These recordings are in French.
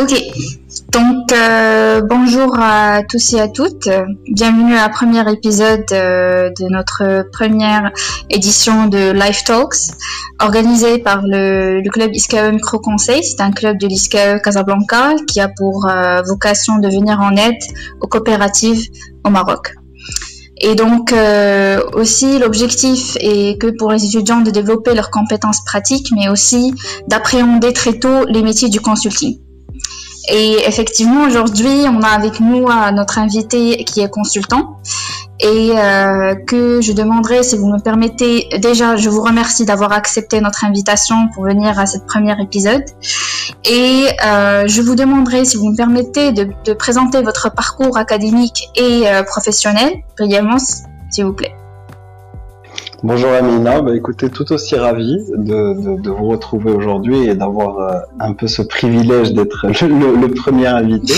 Ok, donc euh, bonjour à tous et à toutes. Bienvenue à premier épisode euh, de notre première édition de Life Talks, organisée par le, club ISCAE Micro Conseil. C'est un club de l'ISCAE Casablanca qui a pour euh, vocation de venir en aide aux coopératives au Maroc. Et donc aussi l'objectif est que pour les étudiants de développer leurs compétences pratiques, mais aussi d'appréhender très tôt les métiers du consulting. Et effectivement, aujourd'hui, on a avec nous euh, notre invité qui est consultant et euh, que je demanderai, si vous me permettez, déjà, je vous remercie d'avoir accepté notre invitation pour venir à cette première épisode. Et euh, je vous demanderai, si vous me permettez, de, de présenter votre parcours académique et professionnel, brièvement, s'il vous plaît. Bonjour Amina, bah, écoutez, tout aussi ravi de, de, vous retrouver aujourd'hui et d'avoir euh, un peu ce privilège d'être le, le, premier invité.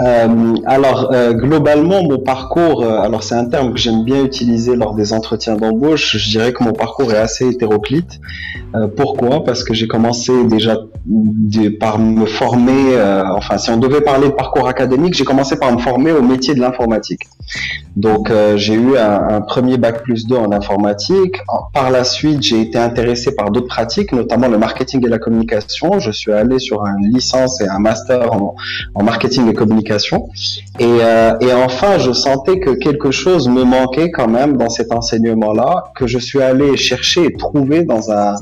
Euh, alors, euh, globalement, mon parcours, euh, alors c'est un terme que j'aime bien utiliser lors des entretiens d'embauche, je dirais que mon parcours est assez hétéroclite. pourquoi? Parce que j'ai commencé déjà par me former, enfin si on devait parler de parcours académique, j'ai commencé par me former au métier de l'informatique. Donc j'ai eu un, premier bac plus 2 en informatique. Par la suite, j'ai été intéressé par d'autres pratiques, notamment le marketing et la communication. Je suis allé sur une licence et un master en marketing et communication et, euh, et enfin, je sentais que quelque chose me manquait quand même dans cet enseignement-là, que je suis allé chercher et trouver dans un,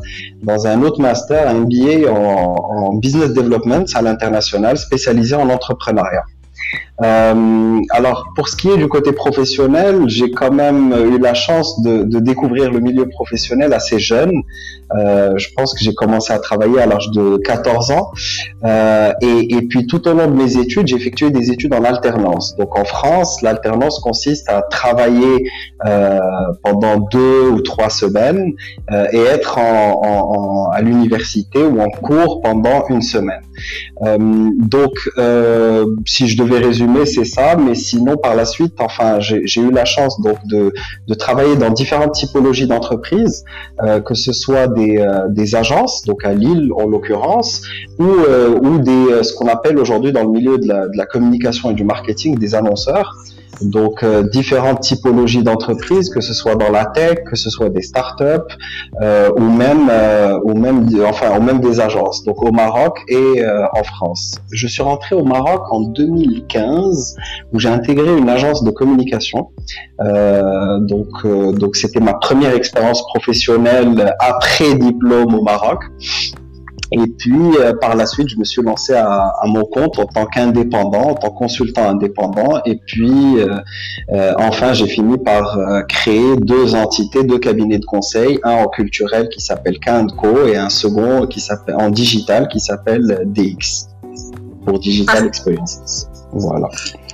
dans un autre master, un MBA en, en business development à l'international, spécialisé en entrepreneuriat. Euh, alors, pour ce qui est du côté professionnel, j'ai quand même eu la chance de, de, découvrir le milieu professionnel assez jeune. Euh, je pense que j'ai commencé à travailler à l'âge de 14 ans. Euh, et, et, puis, tout au long de mes études, j'ai effectué des études en alternance. Donc, en France, l'alternance consiste à travailler euh, pendant deux ou trois semaines euh, et être en, en, à l'université ou en cours pendant une semaine. Donc, si je devais résumer c'est ça. Mais sinon, par la suite, enfin, j'ai eu la chance donc de, travailler dans différentes typologies d'entreprises, euh, que ce soit des, euh, des, agences, donc à Lille en l'occurrence, ou, euh, des ce qu'on appelle aujourd'hui dans le milieu de la communication et du marketing des annonceurs. Donc euh, différentes typologies d'entreprises, que ce soit dans la tech, que ce soit des startups euh, ou même euh, ou même enfin ou même des agences. Donc au Maroc et euh, en France. Je suis rentré au Maroc en 2015 où j'ai intégré une agence de communication. donc donc c'était ma première expérience professionnelle après diplôme au Maroc. Et puis, euh, par la suite, je me suis lancé à, mon compte en tant qu'indépendant, en tant que consultant indépendant. Et puis, euh, euh, enfin, j'ai fini par créer deux entités, deux cabinets de conseil, un en culturel qui s'appelle K&Co et un second qui s'appelle en digital qui s'appelle DX pour Digital ah. Experiences. Voilà.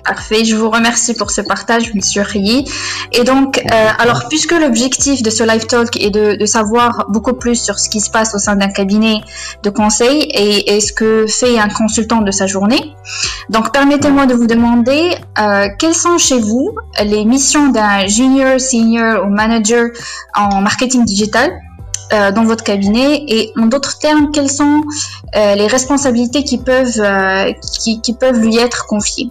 Parfait, je vous remercie pour ce partage, Monsieur Riyi. Et donc, euh, alors, puisque l'objectif de ce live talk est de, savoir beaucoup plus sur ce qui se passe au sein d'un cabinet de conseil et, ce que fait un consultant de sa journée, donc permettez-moi de vous demander euh, quelles sont chez vous les missions d'un junior, senior ou manager en marketing digital euh, dans votre cabinet? Et en d'autres termes, quelles sont les responsabilités qui peuvent, qui peuvent lui être confiées?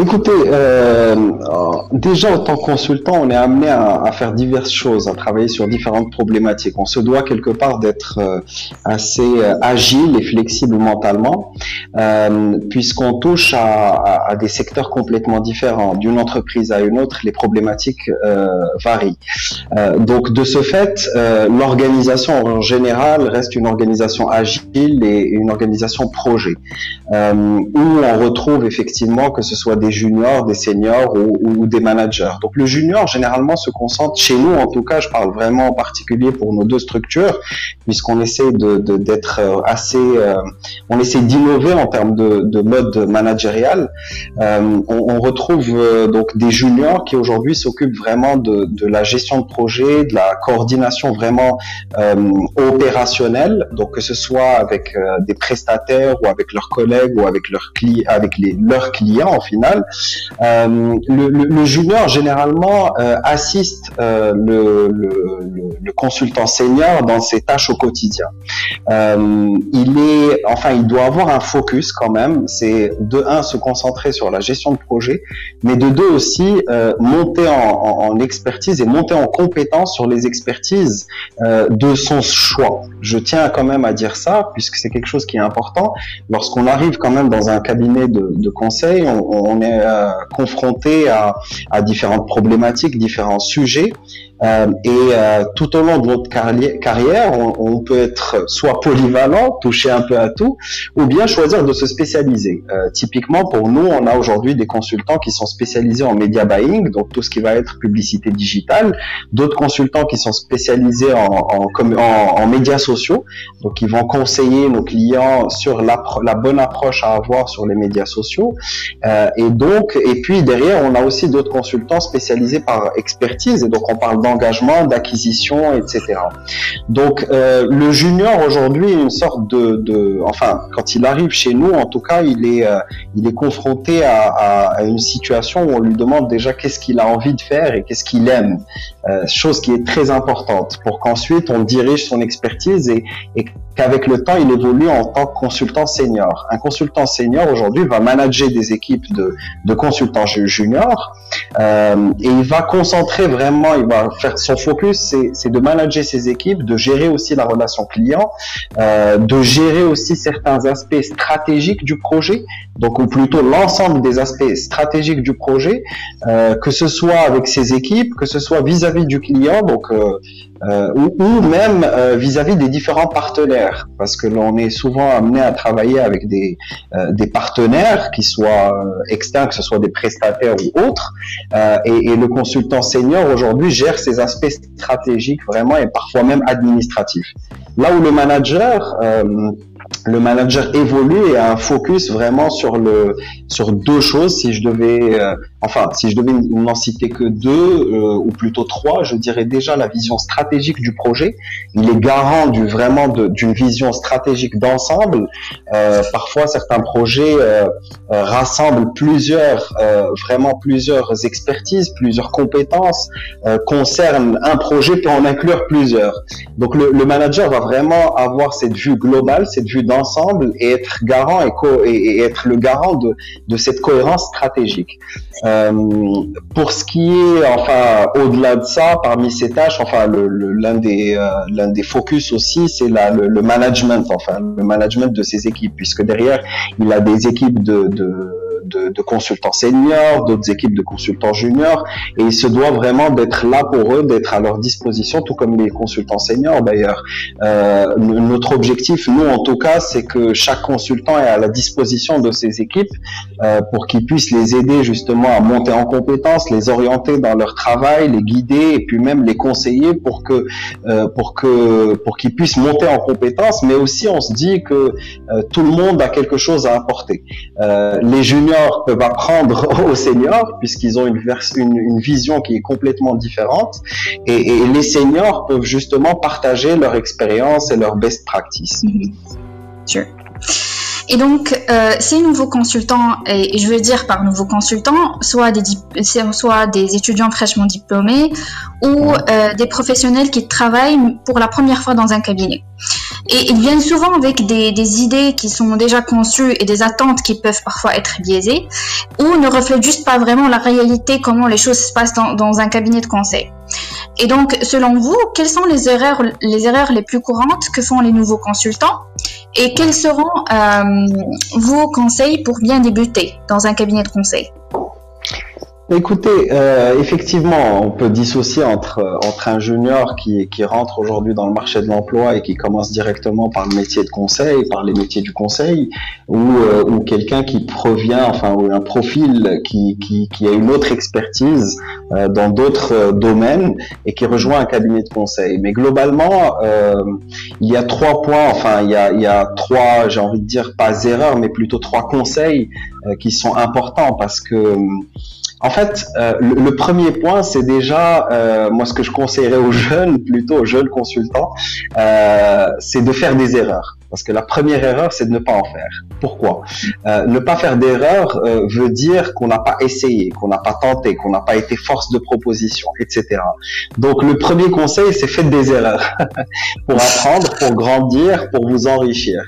écoutez, euh, déjà en tant que consultant, on est amené à, faire diverses choses, à travailler sur différentes problématiques. On se doit quelque part d'être euh, assez euh, agile et flexible mentalement, euh, puisqu'on touche à, des secteurs complètement différents. D'une entreprise à une autre, les problématiques euh, varient. Euh, donc de ce fait, l'organisation en général reste une organisation agile et une organisation projet, où on retrouve effectivement que ce soit des juniors, des seniors ou, des managers. Donc le junior généralement se concentre chez nous, en tout cas, je parle vraiment en particulier pour nos deux structures, puisqu'on essaie de d'être euh, assez, euh, on essaie d'innover en termes de, de mode managérial. Euh, on, retrouve donc des juniors qui aujourd'hui s'occupent vraiment de, de, la gestion de projet, de la coordination vraiment opérationnelle, donc que ce soit avec des prestataires ou avec leurs collègues ou avec leurs clients, avec les, leurs clients en final Euh, le, junior généralement euh, assiste euh, le, consultant senior dans ses tâches au quotidien. il est, enfin, il doit avoir un focus quand même. C'est de un se concentrer sur la gestion de projet, mais de deux aussi monter en, expertise et monter en compétence sur les expertises de son choix. Je tiens quand même à dire ça puisque c'est quelque chose qui est important. Lorsqu'on arrive quand même dans un cabinet de, conseil, on, on est confronté à, à différentes problématiques, différents sujets. Euh, et euh, tout au long de votre carrière, on, peut être soit polyvalent, toucher un peu à tout, ou bien choisir de se spécialiser. Euh, typiquement, pour nous, on a aujourd'hui des consultants qui sont spécialisés en media buying, donc tout ce qui va être publicité digitale, d'autres consultants qui sont spécialisés en, en, en, en médias sociaux, donc ils vont conseiller nos clients sur la, la bonne approche à avoir sur les médias sociaux. Euh, et donc, et puis derrière, on a aussi d'autres consultants spécialisés par expertise, et donc on parle d'acquisition, etc. Donc euh, le junior aujourd'hui est une sorte de, enfin quand il arrive chez nous, en tout cas, il est euh, il est confronté à, une situation où on lui demande déjà qu'est-ce qu'il a envie de faire et qu'est-ce qu'il aime, euh, chose qui est très importante pour qu'ensuite on dirige son expertise et, qu'avec le temps, il évolue en tant que consultant senior. Un consultant senior aujourd'hui va manager des équipes de, de consultants juniors et il va concentrer vraiment, il va faire son focus, c'est de manager ses équipes, de gérer aussi la relation client, euh, de gérer aussi certains aspects stratégiques du projet, donc ou plutôt l'ensemble des aspects stratégiques du projet, euh, que ce soit avec ses équipes, que ce soit vis-à-vis du client, donc euh, euh, ou, ou, même euh, vis-à-vis des différents partenaires, parce que l'on est souvent amené à travailler avec des, euh, des partenaires qui soient externes, que ce soit des prestataires ou autres, et, et, le consultant senior aujourd'hui gère ces aspects stratégiques vraiment et parfois même administratifs. Là où le manager le manager évolue et a un focus vraiment sur le sur deux choses. Si je devais, euh, enfin, si je devais n'en citer que deux euh, ou plutôt trois, je dirais déjà la vision stratégique du projet. Il est garant du vraiment d'une vision stratégique d'ensemble. Euh, parfois, certains projets rassemblent plusieurs, vraiment plusieurs expertises, plusieurs compétences, concernent un projet peut en inclure plusieurs. Donc, le, le manager va vraiment avoir cette vue globale, cette vue d'ensemble et être garant et, être le garant de, de cette cohérence stratégique. Euh, pour ce qui est, enfin, au-delà de ça, parmi ces tâches, enfin, l'un des euh, des focus aussi, c'est le, le, management, enfin, le management de ces équipes, puisque derrière, il a des équipes de de, consultants seniors, d'autres équipes de consultants juniors, et il se doit vraiment d'être là pour eux, d'être à leur disposition, tout comme les consultants seniors d'ailleurs. Euh, notre objectif, nous en tout cas, c'est que chaque consultant est à la disposition de ses équipes euh, pour qu'ils puissent les aider justement à monter en compétences, les orienter dans leur travail, les guider et puis même les conseiller pour que euh, pour que pour qu'ils puissent monter en compétences. Mais aussi, on se dit que tout le monde a quelque chose à apporter. les juniors peuvent apprendre aux seniors puisqu'ils ont une, vision qui est complètement différente et, les seniors peuvent justement partager leur expérience et leur best practice. Sure. Et donc, euh, ces nouveaux consultants, et, je veux dire par nouveaux consultants, soit des, soit des étudiants fraîchement diplômés ou euh, des professionnels qui travaillent pour la première fois dans un cabinet. Et ils viennent souvent avec des, des, idées qui sont déjà conçues et des attentes qui peuvent parfois être biaisées ou ne reflètent juste pas vraiment la réalité, comment les choses se passent dans, dans un cabinet de conseil. Et donc, selon vous, quelles sont les erreurs, les erreurs les plus courantes que font les nouveaux consultants et quels seront euh, vos conseils pour bien débuter dans un cabinet de conseil? Écoutez, euh, effectivement, on peut dissocier entre euh, entre un junior qui qui rentre aujourd'hui dans le marché de l'emploi et qui commence directement par le métier de conseil, par les métiers du conseil, ou euh, ou quelqu'un qui provient, enfin, ou un profil qui qui qui a une autre expertise euh, dans d'autres domaines et qui rejoint un cabinet de conseil. Mais globalement, il y a trois points, enfin, il y a il y a trois, j'ai envie de dire pas erreurs, mais plutôt trois conseils qui sont importants parce que en fait, euh, le, premier point, c'est déjà, euh, moi, ce que je conseillerais aux jeunes, plutôt aux jeunes consultants, euh, c'est de faire des erreurs. Parce que la première erreur, c'est de ne pas en faire. Pourquoi? Euh, Ne pas faire d'erreur veut dire qu'on n'a pas essayé, qu'on n'a pas tenté, qu'on n'a pas été force de proposition, etc. Donc le premier conseil, c'est faites des erreurs pour apprendre, pour grandir, pour vous enrichir.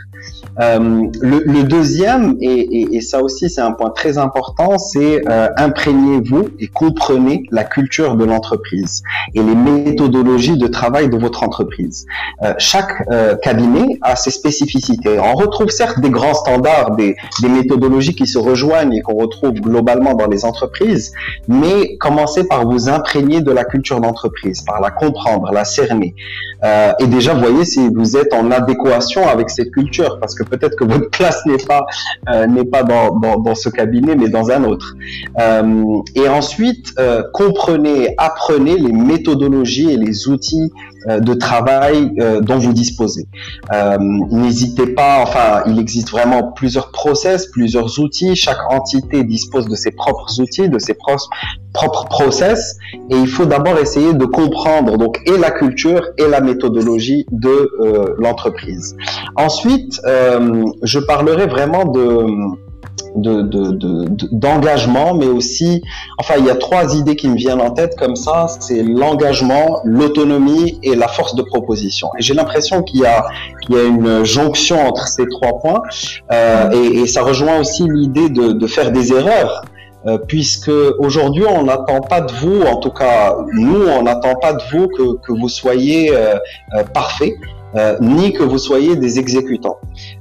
Euh, le, deuxième, et, ça aussi c'est un point très important, c'est euh, imprégnez-vous et comprenez la culture de l'entreprise et les méthodologies de travail de votre entreprise. Euh, chaque euh, cabinet a ses spécificités. On retrouve certes des grands standards, des, des méthodologies qui se rejoignent et qu'on retrouve globalement dans les entreprises, mais commencez par vous imprégner de la culture d'entreprise, par la comprendre, la cerner. Et déjà, voyez si vous êtes en adéquation avec cette culture, parce que peut-être que votre classe n'est pas euh, dans, ce cabinet, mais dans un autre. Euh, et ensuite, euh, comprenez, apprenez les méthodologies et les outils de travail euh, dont vous disposez. N'hésitez pas, enfin, il existe vraiment plusieurs process, plusieurs outils. Chaque entité dispose de ses propres outils, de ses propres process, et il faut d'abord essayer de comprendre donc et la culture et la méthodologie de l'entreprise. Ensuite, je parlerai vraiment de d'engagement, de, de, mais aussi, enfin, il y a trois idées qui me viennent en tête comme ça, c'est l'engagement, l'autonomie et la force de proposition. Et j'ai l'impression qu'il y a, qu'il y a une jonction entre ces trois points, euh, et, et, ça rejoint aussi l'idée de, de, faire des erreurs. Euh, puisque aujourd'hui on n'attend pas de vous, en tout cas nous on n'attend pas de vous que, que vous soyez euh, euh parfait, euh, ni que vous soyez des exécutants.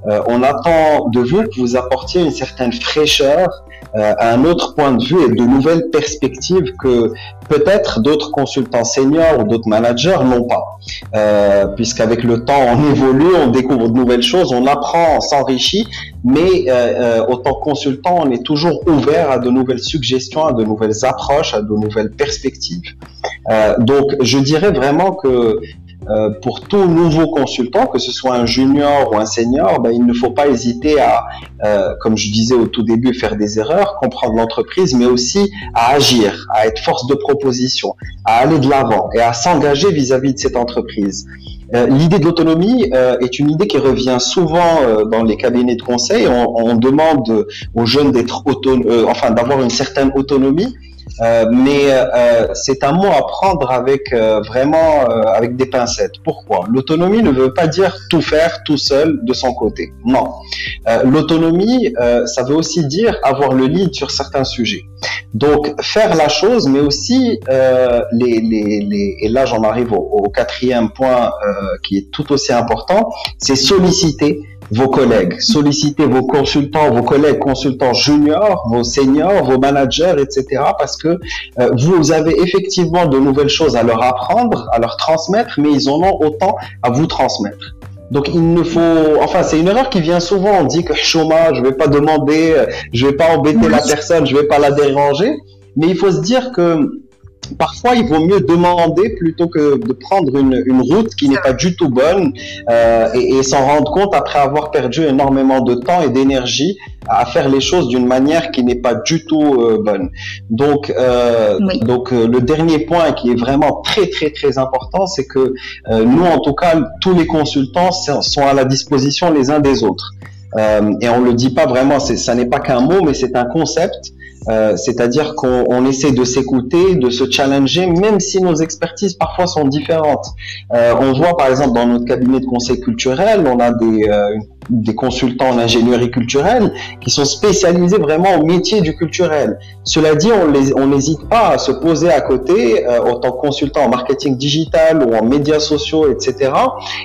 Euh, on attend de vous que vous apportiez une certaine fraîcheur, euh, un autre point de vue et de nouvelles perspectives que peut-être d'autres consultants seniors ou d'autres managers n'ont pas. Euh, Puisqu'avec le temps, on évolue, on découvre de nouvelles choses, on apprend, on s'enrichit, mais euh, autant que consultant, on est toujours ouvert à de nouvelles suggestions, à de nouvelles approches, à de nouvelles perspectives. donc, je dirais vraiment que euh, pour tout nouveau consultant, que ce soit un junior ou un senior, ben, il ne faut pas hésiter à, euh, comme je disais au tout début, faire des erreurs, comprendre l'entreprise, mais aussi à agir, à être force de proposition, à aller de l'avant et à s'engager vis-à-vis de cette entreprise. Euh, l'idée de l'autonomie euh, est une idée qui revient souvent dans les cabinets de conseil. On, on demande aux jeunes d'être enfin d'avoir une certaine autonomie. Euh, mais euh, c'est un mot à prendre avec euh, vraiment avec des pincettes. Pourquoi? L'autonomie ne veut pas dire tout faire tout seul de son côté. Non. L'autonomie, ça veut aussi dire avoir le lead sur certains sujets. Donc faire la chose, mais aussi les, les, les, et là j'en arrive au, quatrième point qui est tout aussi important, c'est solliciter vos collègues, sollicitez vos consultants, vos collègues consultants juniors, vos seniors, vos managers, etc. Parce que euh, vous avez effectivement de nouvelles choses à leur apprendre, à leur transmettre, mais ils en ont autant à vous transmettre. Donc il ne faut, enfin c'est une erreur qui vient souvent. On dit que chômage, je vais pas demander, je vais pas embêter la personne, je vais pas la déranger. Mais il faut se dire que parfois il vaut mieux demander plutôt que de prendre une, une route qui n'est pas du tout bonne euh, et, et s'en rendre compte après avoir perdu énormément de temps et d'énergie à faire les choses d'une manière qui n'est pas du tout euh, bonne. Donc, euh, oui. donc euh, le dernier point qui est vraiment très très très important, c'est que euh, nous en tout cas tous les consultants sont à la disposition les uns des autres. et on le dit pas vraiment, ça n'est pas qu'un mot, mais c'est un concept euh, c'est-à-dire qu'on essaie de s'écouter, de se challenger, même si nos expertises parfois sont différentes. Euh, on voit par exemple dans notre cabinet de conseil culturel, on a des, euh, des consultants en ingénierie culturelle qui sont spécialisés vraiment au métier du culturel. Cela dit, on n'hésite pas à se poser à côté euh, en tant que consultant en marketing digital ou en médias sociaux, etc.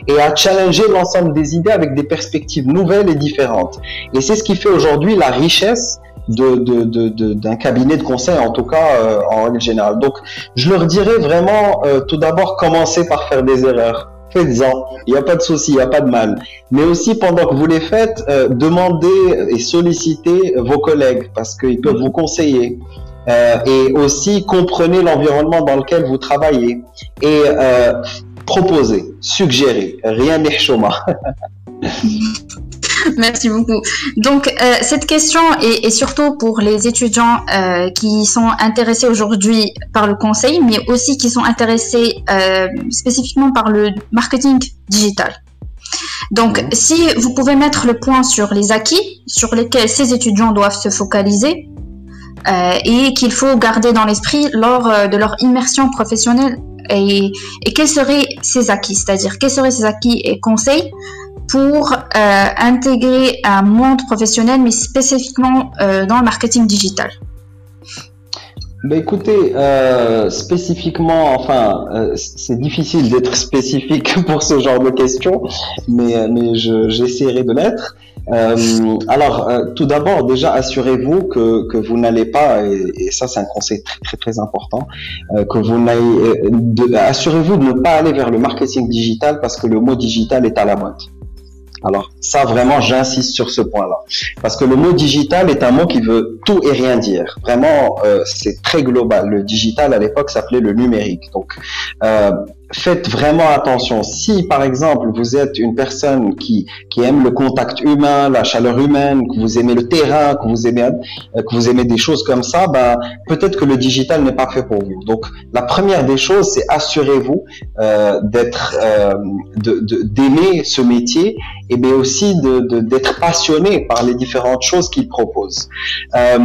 et à challenger l'ensemble des idées avec des perspectives nouvelles et différentes. Et c'est ce qui fait aujourd'hui la richesse d'un cabinet de conseil, en tout cas euh, en règle générale. Donc, je leur dirais vraiment, euh, tout d'abord, commencez par faire des erreurs. Faites-en, il n'y a pas de souci, il n'y a pas de mal. Mais aussi, pendant que vous les faites, euh, demandez et sollicitez vos collègues parce qu'ils peuvent vous conseiller. et aussi, comprenez l'environnement dans lequel vous travaillez et proposez, suggérez. Rien n'est chômage. Merci beaucoup. Donc, euh, cette question est, est, surtout pour les étudiants euh, qui sont intéressés aujourd'hui par le conseil, mais aussi qui sont intéressés euh, spécifiquement par le marketing digital. Donc, si vous pouvez mettre le point sur les acquis sur lesquels ces étudiants doivent se focaliser et qu'il faut garder dans l'esprit lors de leur immersion professionnelle et, et quels seraient ces acquis, c'est-à-dire quels seraient ces acquis et conseils pour euh, intégrer un monde professionnel, mais spécifiquement euh, dans le marketing digital bah écoutez, euh, spécifiquement, enfin, c'est difficile d'être spécifique pour ce genre de questions, mais, mais j'essaierai de l'être. Alors, tout d'abord, déjà, assurez-vous que, que vous n'allez pas, et, et ça c'est un conseil très très très important, que vous n'allez, assurez-vous de ne pas aller vers le marketing digital parce que le mot digital est à la mode. Alors ça vraiment j'insiste sur ce point-là parce que le mot digital est un mot qui veut tout et rien dire. Vraiment euh, c'est très global. Le digital à l'époque s'appelait le numérique. Euh, faites vraiment attention. Si, par exemple, vous êtes une personne qui, qui aime le contact humain, la chaleur humaine, que vous aimez le terrain, que vous aimez, euh, que vous aimez des choses comme ça, ben, peut-être que le digital n'est pas fait pour vous. Donc, la première des choses, c'est assurez-vous euh, d'être, euh, d'aimer ce métier et bien aussi de, d'être passionné par les différentes choses qu'il propose. Euh,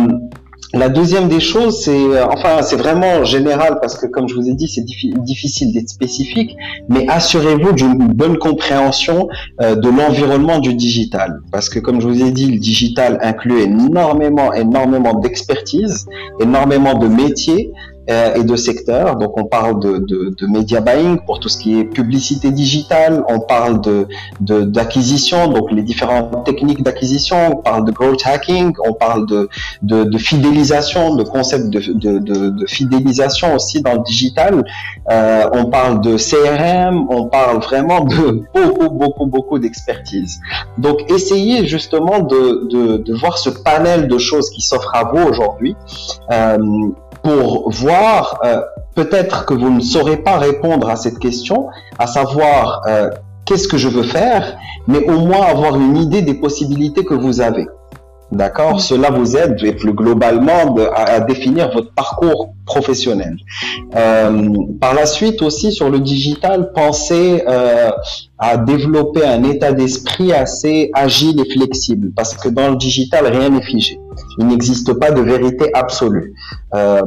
la deuxième des choses, c'est euh, enfin c'est vraiment général parce que comme je vous ai dit, c'est difficile d'être spécifique, mais assurez-vous d'une bonne compréhension euh, de l'environnement du digital. Parce que comme je vous ai dit, le digital inclut énormément énormément d'expertise, énormément de métiers et de secteurs. Donc on parle de, de, de, media buying pour tout ce qui est publicité digitale, on parle de d'acquisition, donc les différentes techniques d'acquisition, on parle de growth hacking, on parle de, de, fidélisation, de concept de, de, de, fidélisation aussi dans le digital, euh, on parle de CRM, on parle vraiment de beaucoup, beaucoup, beaucoup d'expertise. Donc essayez justement de, voir ce panel de choses qui s'offrent à vous aujourd'hui. Euh, pour voir, euh, peut-être que vous ne saurez pas répondre à cette question, à savoir euh, qu'est-ce que je veux faire, mais au moins avoir une idée des possibilités que vous avez. D'accord? Cela vous aide et plus globalement à, définir votre parcours professionnel. Euh, par la suite aussi sur le digital, pensez euh, à développer un état d'esprit assez agile et flexible parce que dans le digital, rien n'est figé. Il n'existe pas de vérité absolue. Euh,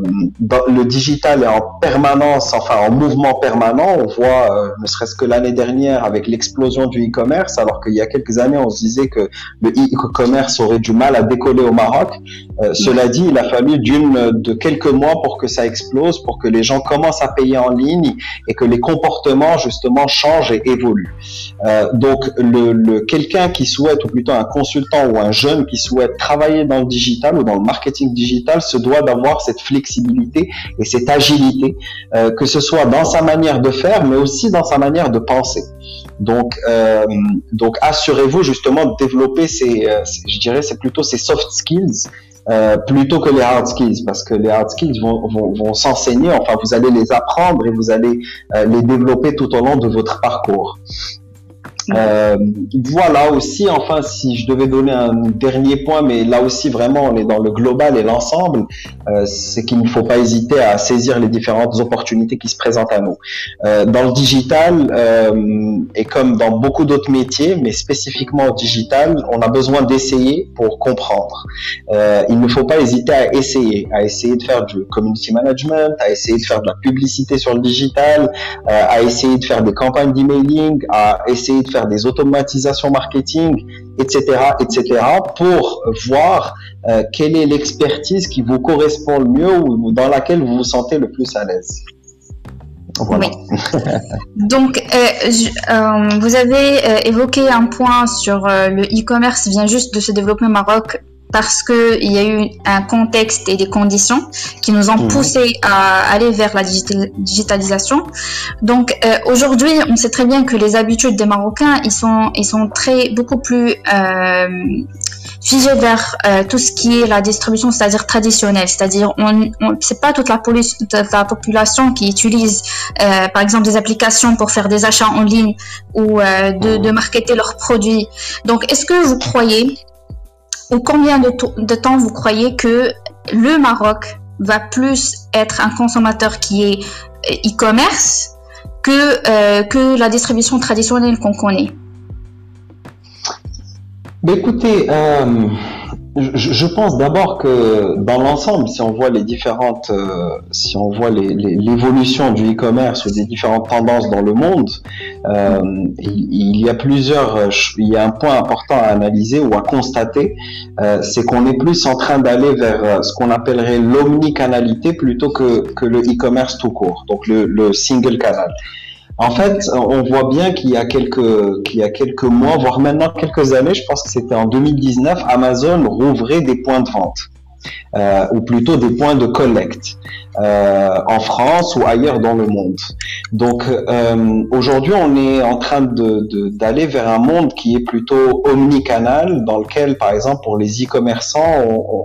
le digital est en permanence, enfin en mouvement permanent. On voit, euh, ne serait-ce que l'année dernière, avec l'explosion du e-commerce, alors qu'il y a quelques années, on se disait que le e-commerce aurait du mal à décoller au Maroc. Euh, cela dit, il a fallu d'une de quelques mois pour que ça explose, pour que les gens commencent à payer en ligne et que les comportements justement changent et évoluent. Donc, quelqu'un qui souhaite, ou plutôt un consultant ou un jeune qui souhaite travailler dans le digital ou dans le marketing digital, se doit d'avoir cette flexibilité et cette agilité, euh, que ce soit dans sa manière de faire, mais aussi dans sa manière de penser. Donc, euh, donc assurez-vous justement de développer ces, euh, je dirais, c'est plutôt ces soft skills plutôt que les hard skills, parce que les hard skills vont, vont, vont s'enseigner, enfin vous allez les apprendre et vous allez les développer tout au long de votre parcours. Euh, voilà aussi, enfin, si je devais donner un dernier point, mais là aussi vraiment on est dans le global et l'ensemble, euh, c'est qu'il ne faut pas hésiter à saisir les différentes opportunités qui se présentent à nous. Euh, dans le digital, et comme dans beaucoup d'autres métiers, mais spécifiquement au digital, on a besoin d'essayer pour comprendre. Il ne faut pas hésiter à essayer, à essayer de faire du community management, à essayer de faire de la publicité sur le digital, à essayer de faire des campagnes d'emailing, à essayer de faire des automatisations marketing, etc., etc., pour voir euh, quelle est l'expertise qui vous correspond le mieux ou dans laquelle vous vous sentez le plus à l'aise. Oui. Donc, euh, euh, vous avez évoqué un point sur le e-commerce vient juste de se développer au Maroc parce qu'il y a eu un contexte et des conditions qui nous ont mhm. poussé à aller vers la digitalisation. Donc euh, aujourd'hui, on sait très bien que les habitudes des Marocains, ils sont, ils sont très beaucoup plus euh, figés vers euh, tout ce qui est la distribution, c'est-à-dire traditionnelle. C'est-à-dire, on, on c'est pas toute la, la, population qui utilise, euh, par exemple, des applications pour faire des achats en ligne ou de, de marketer leurs produits. Donc, est-ce que vous croyez ou combien de, temps vous croyez que le Maroc va plus être un consommateur qui est euh, e-commerce que, euh, que la distribution traditionnelle qu'on connaît? Bah, écoutez, euh, je, pense d'abord que dans l'ensemble, si on voit les différentes, euh, si on voit l'évolution du e-commerce ou des différentes tendances dans le monde, euh, il, y a plusieurs, il y a un point important à analyser ou à constater, euh, c'est qu'on est plus en train d'aller vers ce qu'on appellerait l'omnicanalité plutôt que, que le e-commerce tout court, donc le, le single canal. En fait, on voit bien qu'il y a quelques, qu'il y a quelques mois, voire maintenant quelques années, je pense que c'était en 2019, Amazon rouvrait des points de vente. Euh, ou plutôt des points de collecte euh, en France ou ailleurs dans le monde. Donc euh, aujourd'hui, on est en train d'aller vers un monde qui est plutôt omnicanal, dans lequel, par exemple, pour les e-commerçants, on,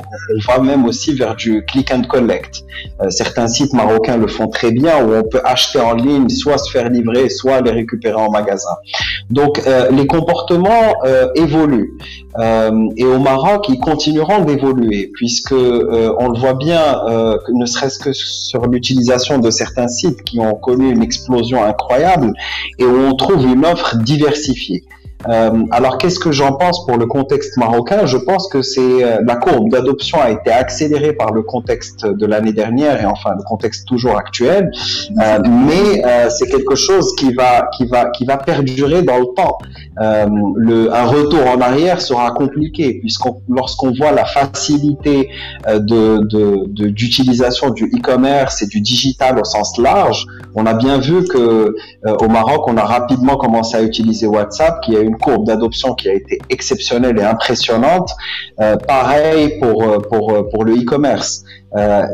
va même aussi vers du click and collect. certains sites marocains le font très bien, où on peut acheter en ligne, soit se faire livrer, soit les récupérer en magasin. Donc les comportements évoluent. Et au Maroc, ils continueront d'évoluer, puisque euh, on le voit bien, euh, ne serait-ce que sur l'utilisation de certains sites qui ont connu une explosion incroyable et où on trouve une offre diversifiée. Euh, alors qu'est-ce que j'en pense pour le contexte marocain? Je pense que c'est euh, la courbe d'adoption a été accélérée par le contexte de l'année dernière et enfin le contexte toujours actuel, euh, mais euh, c'est quelque chose qui va qui va qui va perdurer dans le temps. Euh, le, un retour en arrière sera compliqué puisqu'on lorsqu'on voit la facilité de d'utilisation de, du e-commerce et du digital au sens large, on a bien vu que au Maroc on a rapidement commencé à utiliser WhatsApp qui a eu une courbe d'adoption qui a été exceptionnelle et impressionnante. Euh, pareil pour, euh, pour, euh, pour le e-commerce.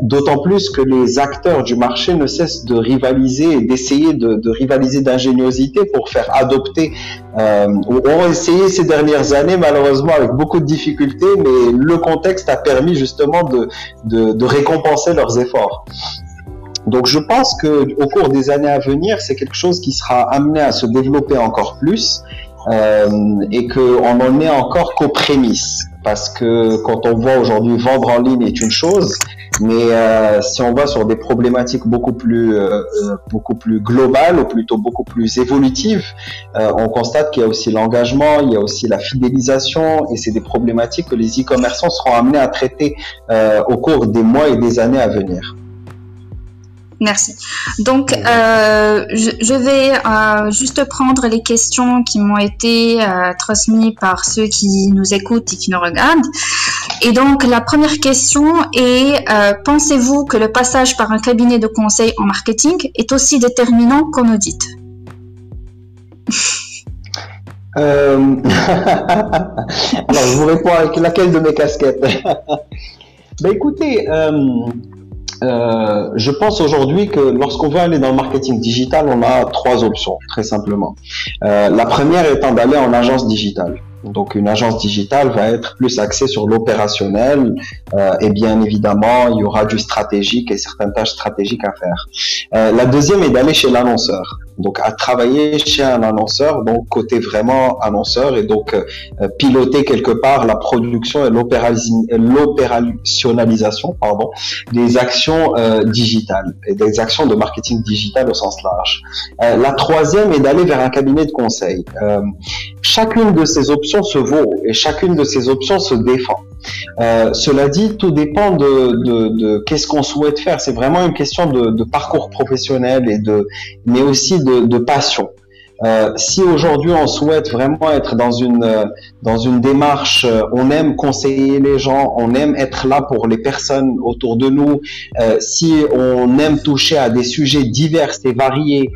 D'autant plus que les acteurs du marché ne cessent de rivaliser et d'essayer de, rivaliser d'ingéniosité pour faire adopter, euh, ont essayé ces dernières années malheureusement avec beaucoup de difficultés, mais le contexte a permis justement de, de, de récompenser leurs efforts. Donc je pense que au cours des années à venir, c'est quelque chose qui sera amené à se développer encore plus euh, et qu'on n'en est encore qu'aux prémices. Parce que quand on voit aujourd'hui vendre en ligne est une chose, mais euh, si on va sur des problématiques beaucoup plus euh, beaucoup plus globales ou plutôt beaucoup plus évolutives, on constate qu'il y a aussi l'engagement, il y a aussi la fidélisation et c'est des problématiques que les e-commerçants seront amenés à traiter au cours des mois et des années à venir. Merci. Donc, euh, je, vais euh, juste prendre les questions qui m'ont été euh, transmises par ceux qui nous écoutent et qui nous regardent. Et donc, la première question est, pensez-vous que le passage par un cabinet de conseil en marketing est aussi déterminant qu'en audit? Alors, je vous réponds avec laquelle de mes casquettes? Ben écoutez, euh, je pense aujourd'hui que lorsqu'on veut aller dans le marketing digital, on a trois options, très simplement. Euh, la première étant d'aller en agence digitale. Donc une agence digitale va être plus axée sur l'opérationnel euh, et bien évidemment il y aura du stratégique et certaines tâches stratégiques à faire. Euh, la deuxième est d'aller chez l'annonceur, donc à travailler chez un annonceur, donc côté vraiment annonceur et donc euh, piloter quelque part la production et l'opérationnalisation pardon des actions digitales et des actions de marketing digital au sens large. La troisième est d'aller vers un cabinet de conseil. chacune de ces options se vaut et chacune de ces options se défend. Euh, cela dit, tout dépend de, qu'est-ce qu'on souhaite faire. C'est vraiment une question de, parcours professionnel et de, mais aussi de, passion. Euh, si aujourd'hui on souhaite vraiment être dans une dans une démarche, euh, on aime conseiller les gens, on aime être là pour les personnes autour de nous. si on aime toucher à des sujets divers et variés,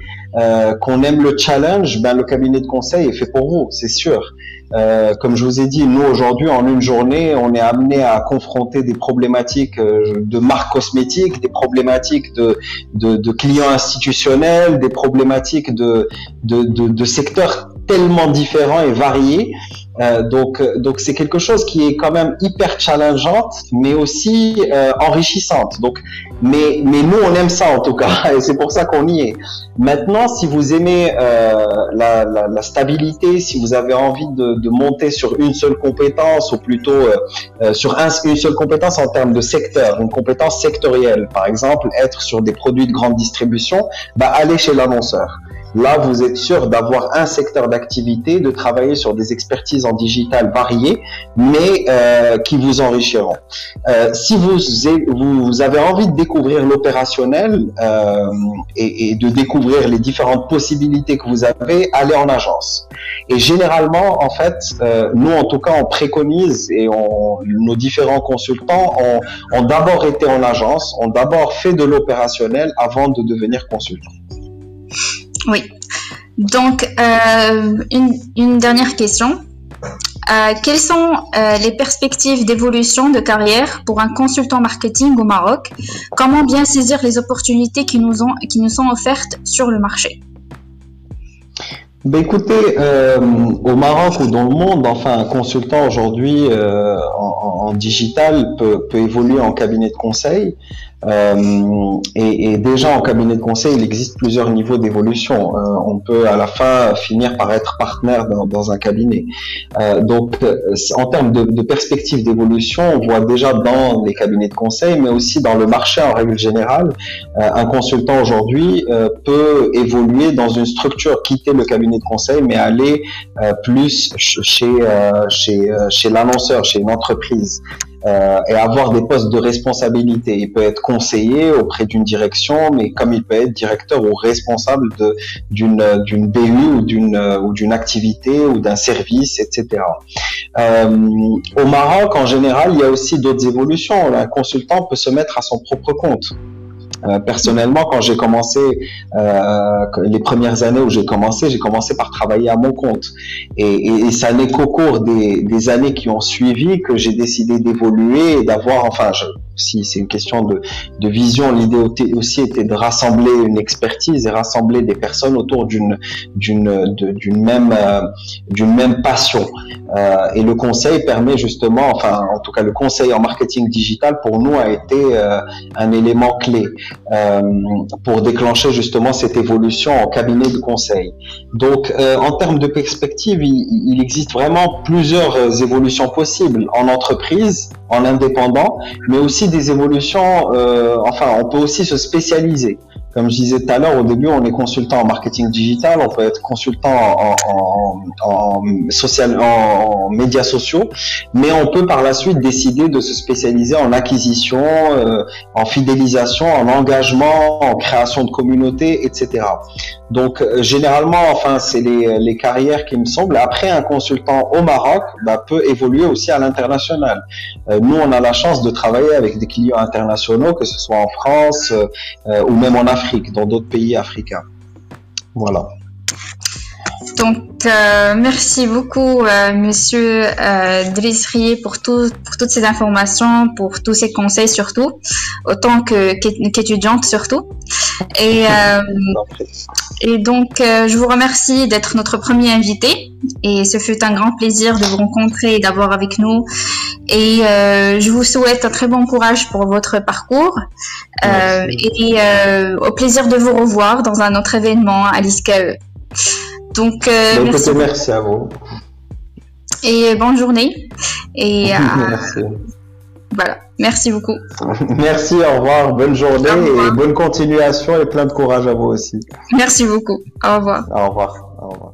qu'on aime le challenge, ben le cabinet de conseil est fait pour vous, c'est sûr. Euh, comme je vous ai dit, nous aujourd'hui, en une journée, on est amené à confronter des problématiques euh, de marques cosmétiques, des problématiques de, clients institutionnels, des problématiques de secteurs tellement différents et variés euh, donc, donc c'est quelque chose qui est quand même hyper challengeante, mais aussi euh, enrichissante. Donc, mais, mais nous on aime ça en tout cas, et c'est pour ça qu'on y est. Maintenant, si vous aimez euh, la, la, la, stabilité, si vous avez envie de, de, monter sur une seule compétence, ou plutôt euh, euh, sur un, une seule compétence en termes de secteur, une compétence sectorielle, par exemple, être sur des produits de grande distribution, bah allez chez l'annonceur. Là, vous êtes sûr d'avoir un secteur d'activité, de travailler sur des expertises en digital variées, mais euh, qui vous enrichiront. Euh, si vous, vous avez envie de découvrir l'opérationnel euh, et, et, de découvrir les différentes possibilités que vous avez, allez en agence. Et généralement, en fait, euh, nous, en tout cas, on préconise et on, nos différents consultants ont, ont d'abord été en agence, ont d'abord fait de l'opérationnel avant de devenir consultant. Oui. Donc, euh, une, dernière question. Euh, quelles sont euh, les perspectives d'évolution de carrière pour un consultant marketing au Maroc? Comment bien saisir les opportunités qui nous, sont offertes sur le marché? Ben écoutez, au Maroc ou dans le monde, enfin, un consultant aujourd'hui en, digital peut, évoluer en cabinet de conseil. Euh, et, et, déjà en cabinet de conseil, il existe plusieurs niveaux d'évolution. Euh, on peut à la fin finir par être partenaire dans, dans un cabinet. Euh, donc, en termes de, de perspective d'évolution, on voit déjà dans les cabinets de conseil, mais aussi dans le marché en règle générale, un consultant aujourd'hui peut évoluer dans une structure, quitter le cabinet de conseil, mais aller plus chez chez chez l'annonceur, chez une entreprise euh, et avoir des postes de responsabilité. Il peut être conseiller auprès d'une direction, mais comme il peut être directeur ou responsable d'une d'une BU ou d'une ou d'une activité ou d'un service, etc. Euh, au Maroc, en général, il y a aussi d'autres évolutions. Un consultant peut se mettre à son propre compte. Euh, personnellement, quand j'ai commencé, euh, les premières années où j'ai commencé, j'ai commencé par travailler à mon compte. Et, et, et ça n'est qu'au cours des, des, années qui ont suivi que j'ai décidé d'évoluer et d'avoir, enfin, je, si c'est une question de, de vision, l'idée aussi était de rassembler une expertise et rassembler des personnes autour d'une d'une d'une même euh, d'une même passion. Euh, et le conseil permet justement, enfin en tout cas le conseil en marketing digital pour nous a été euh, un élément clé pour déclencher justement cette évolution en cabinet de conseil. Donc en termes de perspective, il existe vraiment plusieurs évolutions possibles en entreprise, en indépendant, mais aussi des évolutions, euh, enfin, on peut aussi se spécialiser. Comme je disais tout à l'heure, au début, on est consultant en marketing digital, on peut être consultant en, en, en, social, médias sociaux, mais on peut par la suite décider de se spécialiser en acquisition, euh, en fidélisation, en engagement, en création de communauté, etc. Donc euh, généralement, enfin, c'est les, carrières qui me semblent. Après, un consultant au Maroc bah, peut évoluer aussi à l'international. Euh, nous, on a la chance de travailler avec des clients internationaux, que ce soit en France ou même en Afrique, dans d'autres pays africains. Voilà. Donc, euh, merci beaucoup, euh, Monsieur euh, Driss pour, tout, pour toutes ces informations, pour tous ces conseils surtout, autant que qu'étudiante surtout. Et, euh, et donc, euh, je vous remercie d'être notre premier invité. Et ce fut un grand plaisir de vous rencontrer et d'avoir avec nous. Et euh, je vous souhaite un très bon courage pour votre parcours. et au plaisir de vous revoir dans un autre événement à l'ISCAE. Donc, euh, merci, merci, à vous. Et bonne journée. Et euh, merci. Voilà, merci beaucoup. merci, au revoir, bonne journée et bonne continuation et plein de courage à vous aussi. Merci beaucoup. Au revoir. Au revoir.